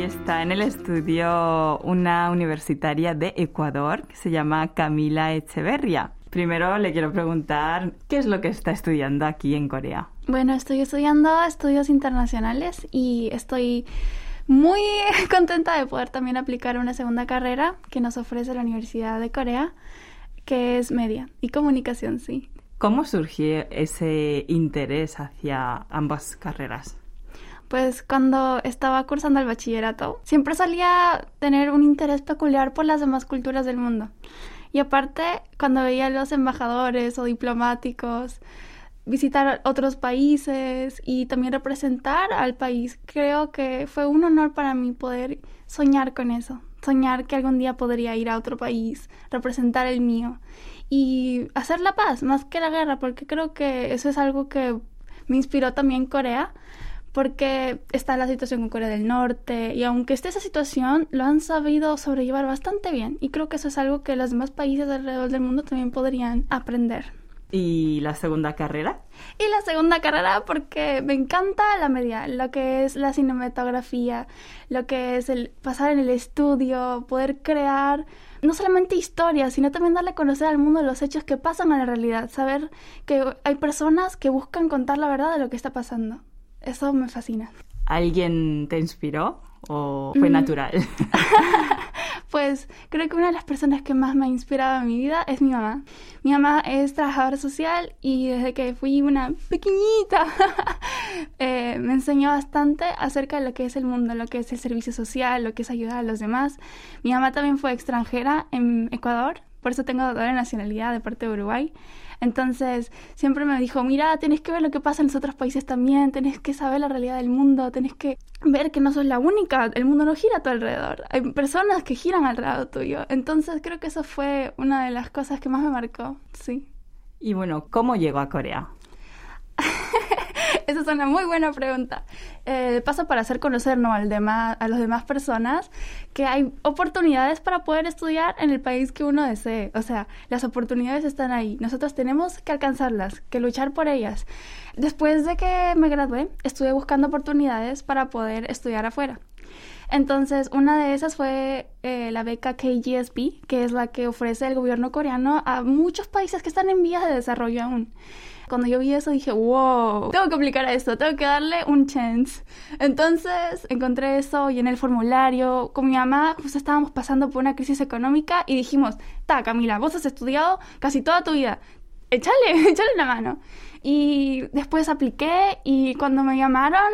Hoy está en el estudio una universitaria de Ecuador que se llama Camila Echeverria. Primero le quiero preguntar qué es lo que está estudiando aquí en Corea. Bueno, estoy estudiando estudios internacionales y estoy muy contenta de poder también aplicar una segunda carrera que nos ofrece la Universidad de Corea, que es media y comunicación, sí. ¿Cómo surgió ese interés hacia ambas carreras? Pues cuando estaba cursando el bachillerato, siempre solía tener un interés peculiar por las demás culturas del mundo. Y aparte, cuando veía a los embajadores o diplomáticos visitar otros países y también representar al país, creo que fue un honor para mí poder soñar con eso, soñar que algún día podría ir a otro país, representar el mío y hacer la paz más que la guerra, porque creo que eso es algo que me inspiró también Corea porque está la situación con Corea del Norte y aunque esté esa situación, lo han sabido sobrellevar bastante bien y creo que eso es algo que los demás países alrededor del mundo también podrían aprender. ¿Y la segunda carrera? Y la segunda carrera porque me encanta la media, lo que es la cinematografía, lo que es el pasar en el estudio, poder crear no solamente historias, sino también darle a conocer al mundo los hechos que pasan en la realidad, saber que hay personas que buscan contar la verdad de lo que está pasando. Eso me fascina. ¿Alguien te inspiró o fue mm. natural? pues creo que una de las personas que más me ha inspirado en mi vida es mi mamá. Mi mamá es trabajadora social y desde que fui una pequeñita eh, me enseñó bastante acerca de lo que es el mundo, lo que es el servicio social, lo que es ayudar a los demás. Mi mamá también fue extranjera en Ecuador, por eso tengo doble nacionalidad de parte de Uruguay. Entonces, siempre me dijo, mira, tenés que ver lo que pasa en los otros países también, tenés que saber la realidad del mundo, tenés que ver que no sos la única, el mundo no gira a tu alrededor, hay personas que giran alrededor tuyo. Entonces, creo que eso fue una de las cosas que más me marcó, sí. Y bueno, ¿cómo llegó a Corea? Esa es una muy buena pregunta. Eh, de paso, para hacer conocer al demás, a las demás personas que hay oportunidades para poder estudiar en el país que uno desee. O sea, las oportunidades están ahí. Nosotros tenemos que alcanzarlas, que luchar por ellas. Después de que me gradué, estuve buscando oportunidades para poder estudiar afuera. Entonces, una de esas fue eh, la beca KGSB, que es la que ofrece el gobierno coreano a muchos países que están en vías de desarrollo aún cuando yo vi eso dije, wow, tengo que aplicar a esto, tengo que darle un chance. Entonces encontré eso y en el formulario con mi mamá pues estábamos pasando por una crisis económica y dijimos, ta, Camila, vos has estudiado casi toda tu vida, échale, échale una mano. Y después apliqué y cuando me llamaron,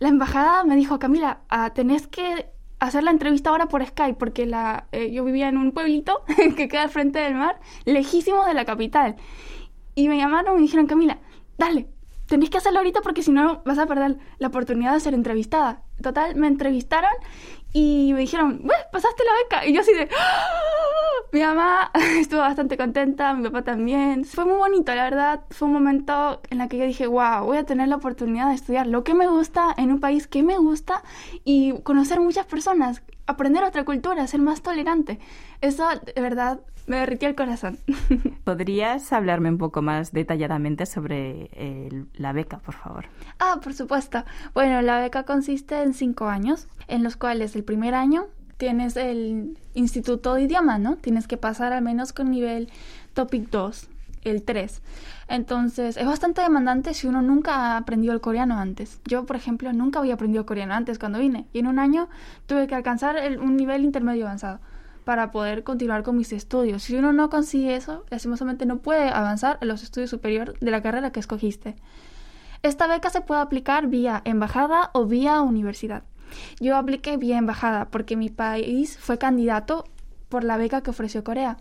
la embajada me dijo, Camila, ah, tenés que hacer la entrevista ahora por Skype, porque la, eh, yo vivía en un pueblito que queda al frente del mar, lejísimo de la capital. Y me llamaron y dijeron, Camila, dale, tenés que hacerlo ahorita porque si no vas a perder la oportunidad de ser entrevistada. Total, me entrevistaron y me dijeron, bueno, pasaste la beca. Y yo así de, ¡Ah!". mi mamá estuvo bastante contenta, mi papá también. Fue muy bonito, la verdad. Fue un momento en el que yo dije, wow, voy a tener la oportunidad de estudiar lo que me gusta en un país que me gusta y conocer muchas personas, aprender otra cultura, ser más tolerante. Eso, de verdad, me derritió el corazón. ¿Podrías hablarme un poco más detalladamente sobre la beca, por favor? Ah, por supuesto. Bueno, la beca consiste en cinco años, en los cuales el primer año tienes el instituto de idioma, ¿no? Tienes que pasar al menos con nivel topic 2, el 3. Entonces, es bastante demandante si uno nunca ha aprendido el coreano antes. Yo, por ejemplo, nunca había aprendido coreano antes cuando vine. Y en un año tuve que alcanzar un nivel intermedio avanzado para poder continuar con mis estudios. Si uno no consigue eso, lastimosamente no puede avanzar en los estudios superiores de la carrera que escogiste. Esta beca se puede aplicar vía embajada o vía universidad. Yo apliqué vía embajada porque mi país fue candidato por la beca que ofreció Corea.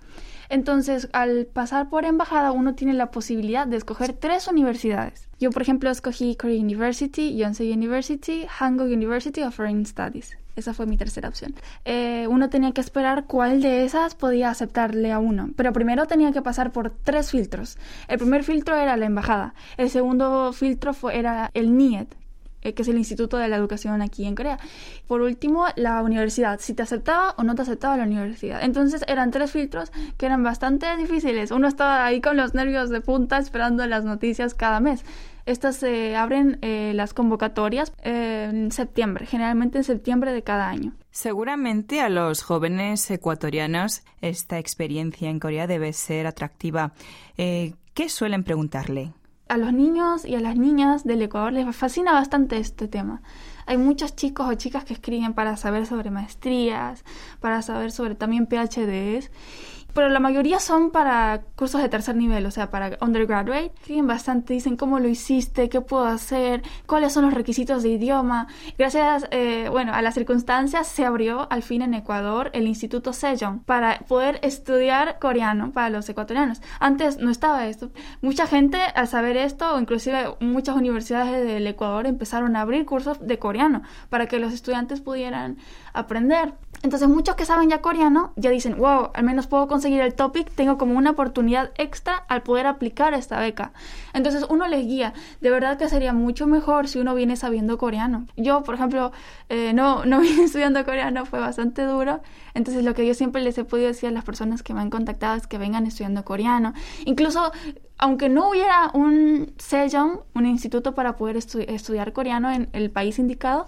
Entonces, al pasar por embajada, uno tiene la posibilidad de escoger tres universidades. Yo, por ejemplo, escogí Korea University, Yonsei University, Hangul University of Foreign Studies. Esa fue mi tercera opción. Eh, uno tenía que esperar cuál de esas podía aceptarle a uno, pero primero tenía que pasar por tres filtros. El primer filtro era la embajada, el segundo filtro fue, era el NIET, eh, que es el Instituto de la Educación aquí en Corea. Por último, la universidad, si te aceptaba o no te aceptaba la universidad. Entonces eran tres filtros que eran bastante difíciles. Uno estaba ahí con los nervios de punta esperando las noticias cada mes. Estas se abren eh, las convocatorias eh, en septiembre, generalmente en septiembre de cada año. Seguramente a los jóvenes ecuatorianos esta experiencia en Corea debe ser atractiva. ¿Qué suelen preguntarle? A los niños y a las niñas del Ecuador les fascina bastante este tema. Hay muchos chicos o chicas que escriben para saber sobre maestrías, para saber sobre también PhDs pero la mayoría son para cursos de tercer nivel, o sea, para undergraduate. Escriben bastante, dicen cómo lo hiciste, qué puedo hacer, cuáles son los requisitos de idioma. Gracias, eh, bueno, a las circunstancias se abrió al fin en Ecuador el Instituto Sejong para poder estudiar coreano para los ecuatorianos. Antes no estaba esto. Mucha gente al saber esto, o inclusive muchas universidades del Ecuador empezaron a abrir cursos de coreano para que los estudiantes pudieran aprender. Entonces muchos que saben ya coreano ya dicen, wow, al menos puedo conseguir el topic, tengo como una oportunidad extra al poder aplicar esta beca. Entonces uno les guía. De verdad que sería mucho mejor si uno viene sabiendo coreano. Yo, por ejemplo, eh, no, no vine estudiando coreano, fue bastante duro. Entonces lo que yo siempre les he podido decir a las personas que me han contactado es que vengan estudiando coreano. Incluso aunque no hubiera un Sejong, un instituto para poder estudiar coreano en el país indicado,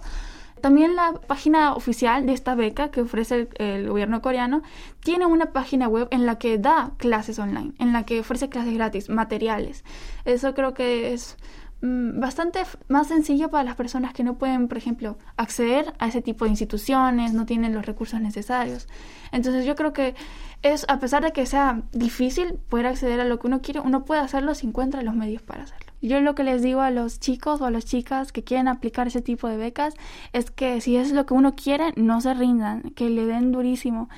también la página oficial de esta beca que ofrece el, gobierno coreano tiene una página web en la que da clases online, en la que ofrece clases gratis, materiales. Eso creo que es mm, bastante más sencillo para las personas que no pueden, por ejemplo, acceder a ese tipo de instituciones, no tienen los recursos necesarios. Entonces yo creo que es, a pesar de que sea difícil poder acceder a lo que uno quiere, uno puede hacerlo si encuentra los medios para hacerlo. Yo lo que les digo a los chicos o a las chicas que quieren aplicar ese tipo de becas es que si es lo que uno quiere, no se rindan, que le den durísimo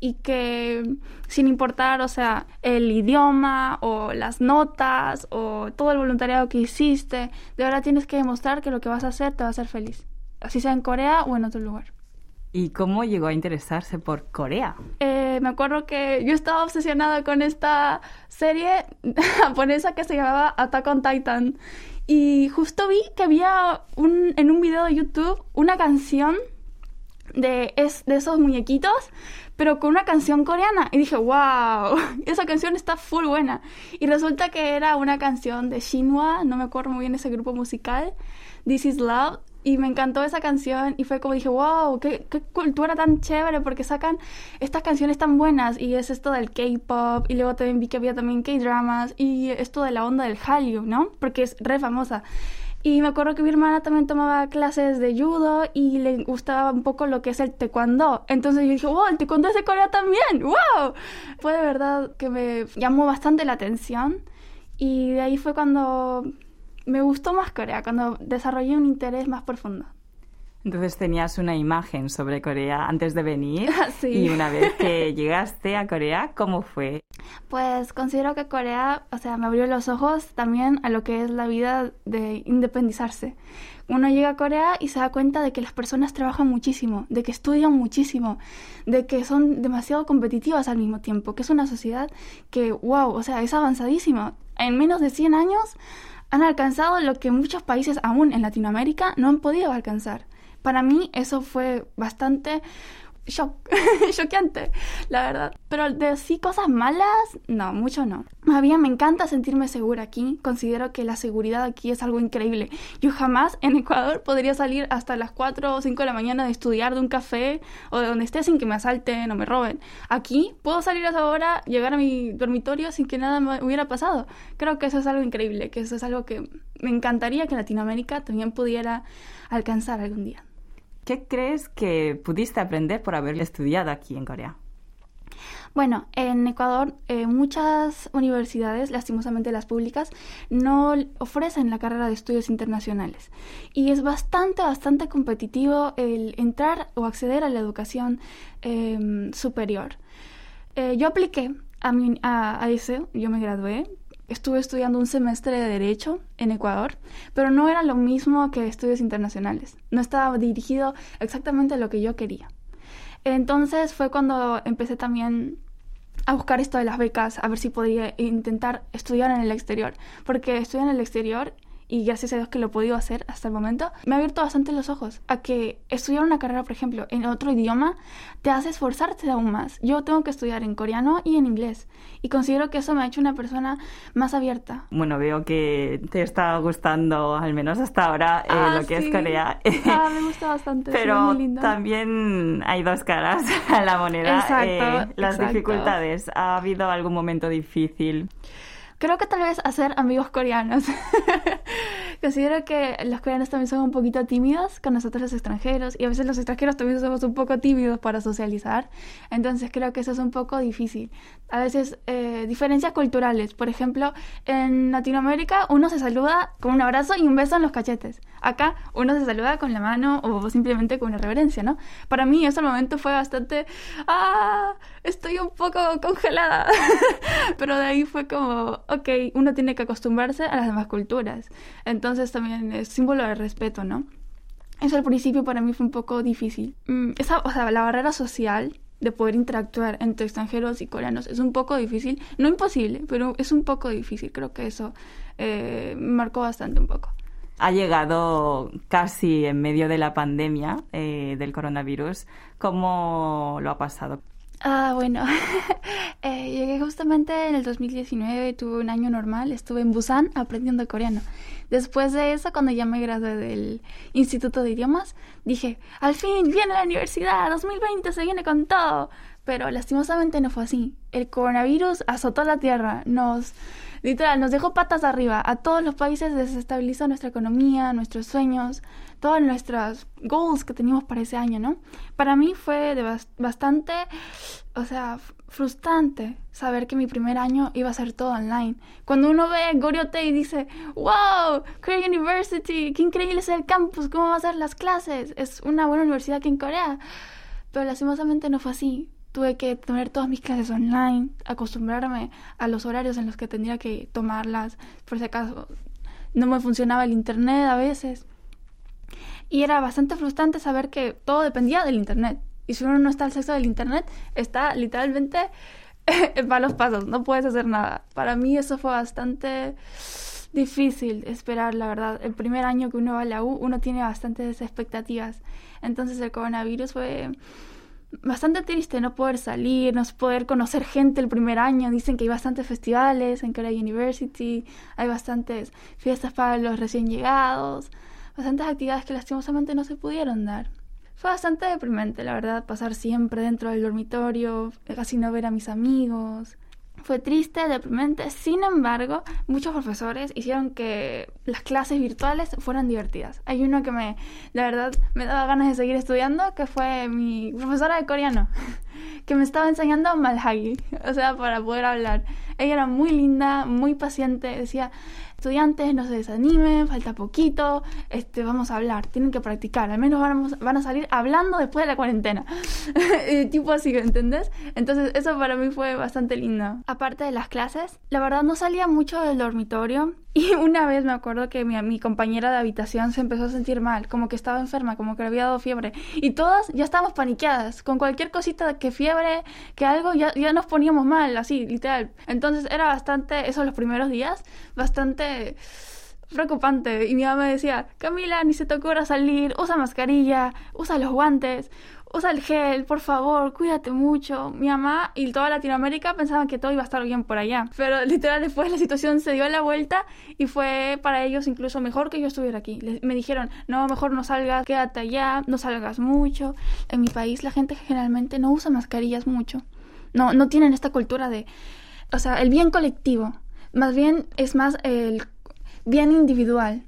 y que sin importar, o sea, el idioma o las notas o todo el voluntariado que hiciste, de verdad tienes que demostrar que lo que vas a hacer te va a hacer feliz, así sea en Corea o en otro lugar. ¿Y cómo llegó a interesarse por Corea? Eh, me acuerdo que yo estaba obsesionada con esta serie japonesa que se llamaba Attack on Titan. Y justo vi que había en un video de YouTube una canción de, es, esos muñequitos, pero con una canción coreana. Y dije, wow, esa canción está full buena. Y resulta que era una canción de Shinhwa, no me acuerdo muy bien ese grupo musical, This is Love y me encantó esa canción y fue como dije, wow, qué, qué cultura tan chévere porque sacan estas canciones tan buenas y es esto del K-pop y luego también vi que había también K-dramas y esto de la onda del Hallyu, ¿no? Porque es re famosa. Y me acuerdo que mi hermana también tomaba clases de judo y le gustaba un poco lo que es el taekwondo. Entonces yo dije, wow, el taekwondo es de Corea también, wow. Fue de verdad que me llamó bastante la atención y de ahí fue cuando me gustó más Corea, cuando desarrollé un interés más profundo. Entonces tenías una imagen sobre Corea antes de venir sí. y una vez que llegaste a Corea, ¿cómo fue? Pues considero que Corea, o sea, me abrió los ojos también a lo que es la vida de independizarse. Uno llega a Corea y se da cuenta de que las personas trabajan muchísimo, de que estudian muchísimo, de que son demasiado competitivas al mismo tiempo, que es una sociedad que, wow, o sea, es avanzadísima. En menos de 100 años han alcanzado lo que muchos países aún en Latinoamérica no han podido alcanzar. Para mí eso fue bastante shock, choqueante, la verdad. Pero de sí cosas malas, no, mucho no. Más bien me encanta sentirme segura aquí. Considero que la seguridad aquí es algo increíble. Yo jamás en Ecuador podría salir hasta las 4 o 5 de la mañana de estudiar de un café o de donde esté sin que me asalten o me roben. Aquí puedo salir a esa hora, llegar a mi dormitorio sin que nada me hubiera pasado. Creo que eso es algo increíble, que eso es algo que me encantaría que Latinoamérica también pudiera alcanzar algún día. ¿Qué crees que pudiste aprender por haber estudiado aquí en Corea? Bueno, en Ecuador eh, muchas universidades, lastimosamente las públicas, no ofrecen la carrera de estudios internacionales. Y es bastante, bastante competitivo el entrar o acceder a la educación em, superior. Eh, yo apliqué a, a, a ese, yo me gradué, estuve estudiando un semestre de Derecho en Ecuador, pero no era lo mismo que estudios internacionales. No estaba dirigido exactamente a lo que yo quería. Entonces fue cuando empecé también a buscar esto de las becas, a ver si podía intentar estudiar en el exterior, porque estudiar en el exterior y gracias a Dios que lo he podido hacer hasta el momento, me ha abierto bastante los ojos a que estudiar una carrera, por ejemplo, en otro idioma te hace esforzarte aún más. Yo tengo que estudiar en coreano y en inglés y considero que eso me ha hecho una persona más abierta. Bueno, veo que te está gustando, al menos hasta ahora, eh, Ah, lo que es sí. Corea. Ah, me gusta bastante, sí, Pero lindo. también hay dos caras a la moneda. Exacto, eh, las exacto. dificultades. ¿Ha habido algún momento difícil? Creo que tal vez hacer amigos coreanos. Considero que los coreanos también son un poquito tímidos con nosotros los extranjeros y a veces los extranjeros también somos un poco tímidos para socializar. Entonces creo que eso es un poco difícil. A veces eh, diferencias culturales. Por ejemplo, en Latinoamérica uno se saluda con un abrazo y un beso en los cachetes. Acá uno se saluda con la mano o simplemente con una reverencia, ¿no? Para mí ese momento fue bastante... ¡Ah! Estoy un poco congelada. Pero de ahí fue como, ok, uno tiene que acostumbrarse a las demás culturas. Entonces también es símbolo de respeto, ¿no? Eso al principio para mí fue un poco difícil. Mm, Esa, o sea, la barrera social de poder interactuar entre extranjeros y coreanos es un poco difícil, no imposible, pero es un poco difícil. Creo que eso eh, marcó bastante un poco. Ha llegado casi en medio de la pandemia eh, del coronavirus. ¿Cómo lo ha pasado? Ah, bueno, eh, llegué justamente en el 2019, tuve un año normal, estuve en Busan aprendiendo coreano. Después de eso, cuando ya me gradué del Instituto de Idiomas, dije, al fin viene la universidad, 2020 se viene con todo. Pero lastimosamente no fue así. El coronavirus azotó la tierra, nos, literal, nos dejó patas arriba. A todos los países desestabilizó nuestra economía, nuestros sueños, todas nuestras goals que teníamos para ese año, ¿no? Para mí fue de bas- bastante, o sea, frustrante saber que mi primer año iba a ser todo online. Cuando uno ve Goryote y dice, wow, Korea University, qué increíble es el campus, cómo va a ser las clases, es una buena universidad aquí en Corea. Pero lastimosamente no fue así. Tuve que tener todas mis clases online, acostumbrarme a los horarios en los que tendría que tomarlas, por si acaso no me funcionaba el internet a veces. Y era bastante frustrante saber que todo dependía del internet. Y si uno no está al sexo del internet, está literalmente en malos pasos, no puedes hacer nada. Para mí eso fue bastante difícil esperar, la verdad. El primer año que uno va a la U, uno tiene bastantes expectativas. Entonces el coronavirus fue bastante triste no poder salir, no poder conocer gente el primer año. Dicen que hay bastantes festivales en Korea University, hay bastantes fiestas para los recién llegados, bastantes actividades que lastimosamente no se pudieron dar. Fue bastante deprimente, la verdad, pasar siempre dentro del dormitorio, casi no ver a mis amigos. Fue triste, deprimente. Sin embargo, muchos profesores hicieron que las clases virtuales fueran divertidas. Hay uno que me, la verdad, me daba ganas de seguir estudiando, que fue mi profesora de coreano, que me estaba enseñando malhagi, o sea, para poder hablar. Ella era muy linda, muy paciente, decía, estudiantes, no se desanimen, falta poquito, este, vamos a hablar, tienen que practicar, al menos van a salir hablando después de la cuarentena. Tipo así, ¿entendés? Entonces eso para mí fue bastante lindo. Aparte de las clases, la verdad no salía mucho del dormitorio y una vez me acuerdo que mi, mi compañera de habitación se empezó a sentir mal, como que estaba enferma, como que le había dado fiebre y todas ya estábamos paniqueadas, con cualquier cosita que fiebre, que algo, ya, ya nos poníamos mal, así, literal. Entonces era bastante, eso los primeros días, bastante preocupante. Y mi mamá decía, Camila, ni se te ocurra salir, usa mascarilla, usa los guantes, usa el gel, por favor, cuídate mucho. Mi mamá y toda Latinoamérica pensaban que todo iba a estar bien por allá. Pero literal después la situación se dio la vuelta y fue para ellos incluso mejor que yo estuviera aquí. Me dijeron, no, mejor no salgas, quédate allá, no salgas mucho. En mi país la gente generalmente no usa mascarillas mucho. No, no tienen esta cultura de, o sea, el bien colectivo. Más bien es más el bien individual.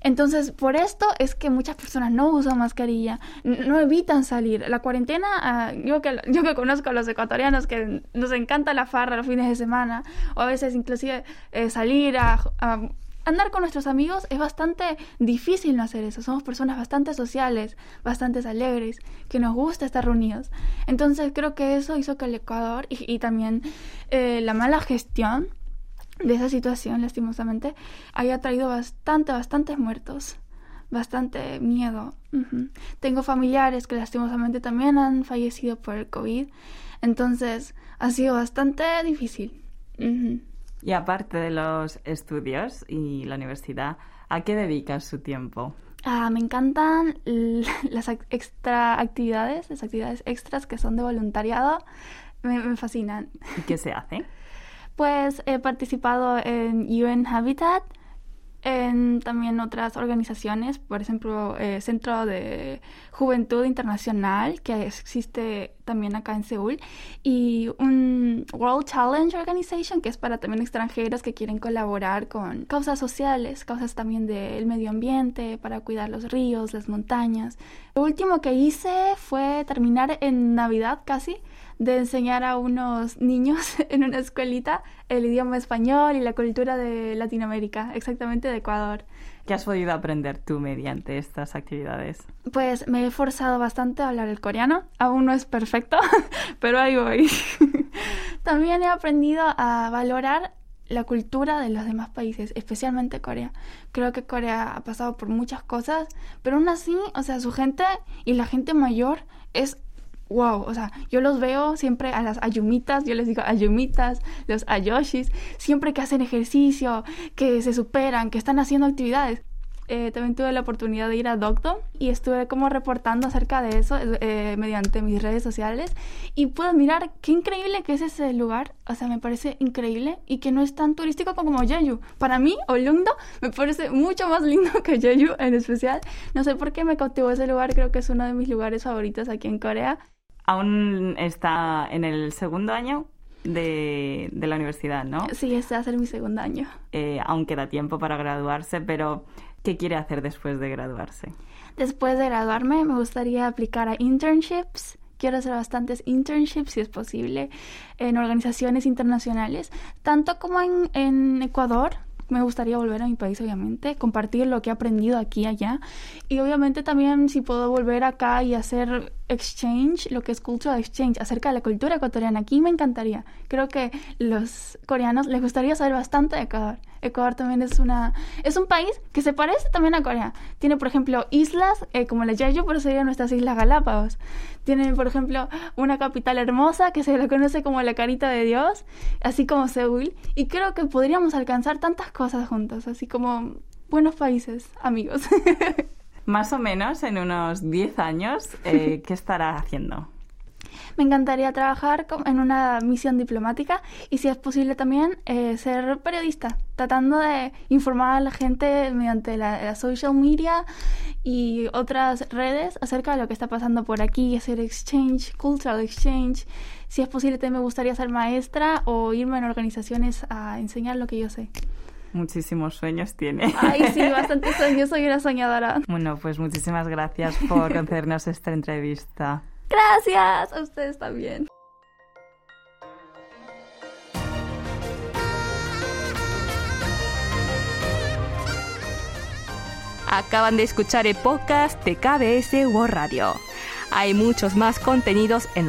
Entonces, por esto es que muchas personas no usan mascarilla, no evitan salir. La cuarentena, ah, yo, que, yo que conozco a los ecuatorianos que nos encanta la farra los fines de semana, o a veces inclusive eh, salir a, andar con nuestros amigos, es bastante difícil no hacer eso. Somos personas bastante sociales, bastante alegres, que nos gusta estar reunidos. Entonces, creo que eso hizo que el Ecuador y, y también eh, la mala gestión de esa situación, lastimosamente, haya traído bastante, bastantes muertos, bastante miedo. Tengo familiares que lastimosamente también han fallecido por el COVID, entonces ha sido bastante difícil. Y aparte de los estudios y la universidad, ¿a qué dedicas su tiempo? Ah, me encantan las extra actividades, las actividades extras que son de voluntariado. Me, me fascinan. ¿Y qué se hace? Pues he participado en UN Habitat, en también otras organizaciones, por ejemplo, eh, Centro de Juventud Internacional, que existe también acá en Seúl, y un World Challenge Organization, que es para también extranjeros que quieren colaborar con causas sociales, causas también del medio ambiente, para cuidar los ríos, las montañas. Lo último que hice fue terminar en Navidad casi de enseñar a unos niños en una escuelita el idioma español y la cultura de Latinoamérica, exactamente de Ecuador. ¿Qué has podido aprender tú mediante estas actividades? Pues me he forzado bastante a hablar el coreano. Aún no es perfecto, pero ahí voy. También he aprendido a valorar la cultura de los demás países, especialmente Corea. Creo que Corea ha pasado por muchas cosas, pero aún así, o sea, su gente y la gente mayor es wow, o sea, yo los veo siempre a las ayumitas, yo les digo ayumitas, los ayoshis, siempre que hacen ejercicio, que se superan, que están haciendo actividades. Eh, también tuve la oportunidad de ir a Docto y estuve como reportando acerca de eso eh, mediante mis redes sociales y pude mirar qué increíble que es ese lugar, o sea, me parece increíble y que no es tan turístico como Jeju. Para mí, Olungdo me parece mucho más lindo que Jeju en especial. No sé por qué me cautivó ese lugar, creo que es uno de mis lugares favoritos aquí en Corea aún está en el segundo año de, la universidad, ¿no? Sí, este va a ser mi segundo año. Eh, aún queda tiempo para graduarse, pero ¿qué quiere hacer después de graduarse? Después de graduarme me gustaría aplicar a internships. Quiero hacer bastantes internships, si es posible, en organizaciones internacionales, tanto como en, en Ecuador, me gustaría volver a mi país, obviamente, compartir lo que he aprendido aquí y allá. Y obviamente también si puedo volver acá y hacer exchange, lo que es cultural exchange, acerca de la cultura ecuatoriana, aquí me encantaría. Creo que los coreanos les gustaría saber bastante de Ecuador. Ecuador también es una es un país que se parece también a Corea. Tiene, por ejemplo, islas eh, como la Jeju, pero serían nuestras islas Galápagos. Tiene, por ejemplo, una capital hermosa que se la conoce como la carita de Dios, así como Seúl. Y creo que podríamos alcanzar tantas cosas juntos, así como buenos países, amigos. Más o menos en unos 10 años, eh, ¿qué estará haciendo? Me encantaría trabajar en una misión diplomática y si es posible también eh, ser periodista, tratando de informar a la gente mediante la, social media y otras redes acerca de lo que está pasando por aquí, hacer exchange, cultural exchange. Si es posible también me gustaría ser maestra o irme en organizaciones a enseñar lo que yo sé. Muchísimos sueños tiene. Ay, sí, bastante sueños, soy una soñadora. Bueno, pues muchísimas gracias por concedernos esta entrevista. Gracias, a ustedes también. Acaban de escuchar el podcast de KBS World Radio. Hay muchos más contenidos en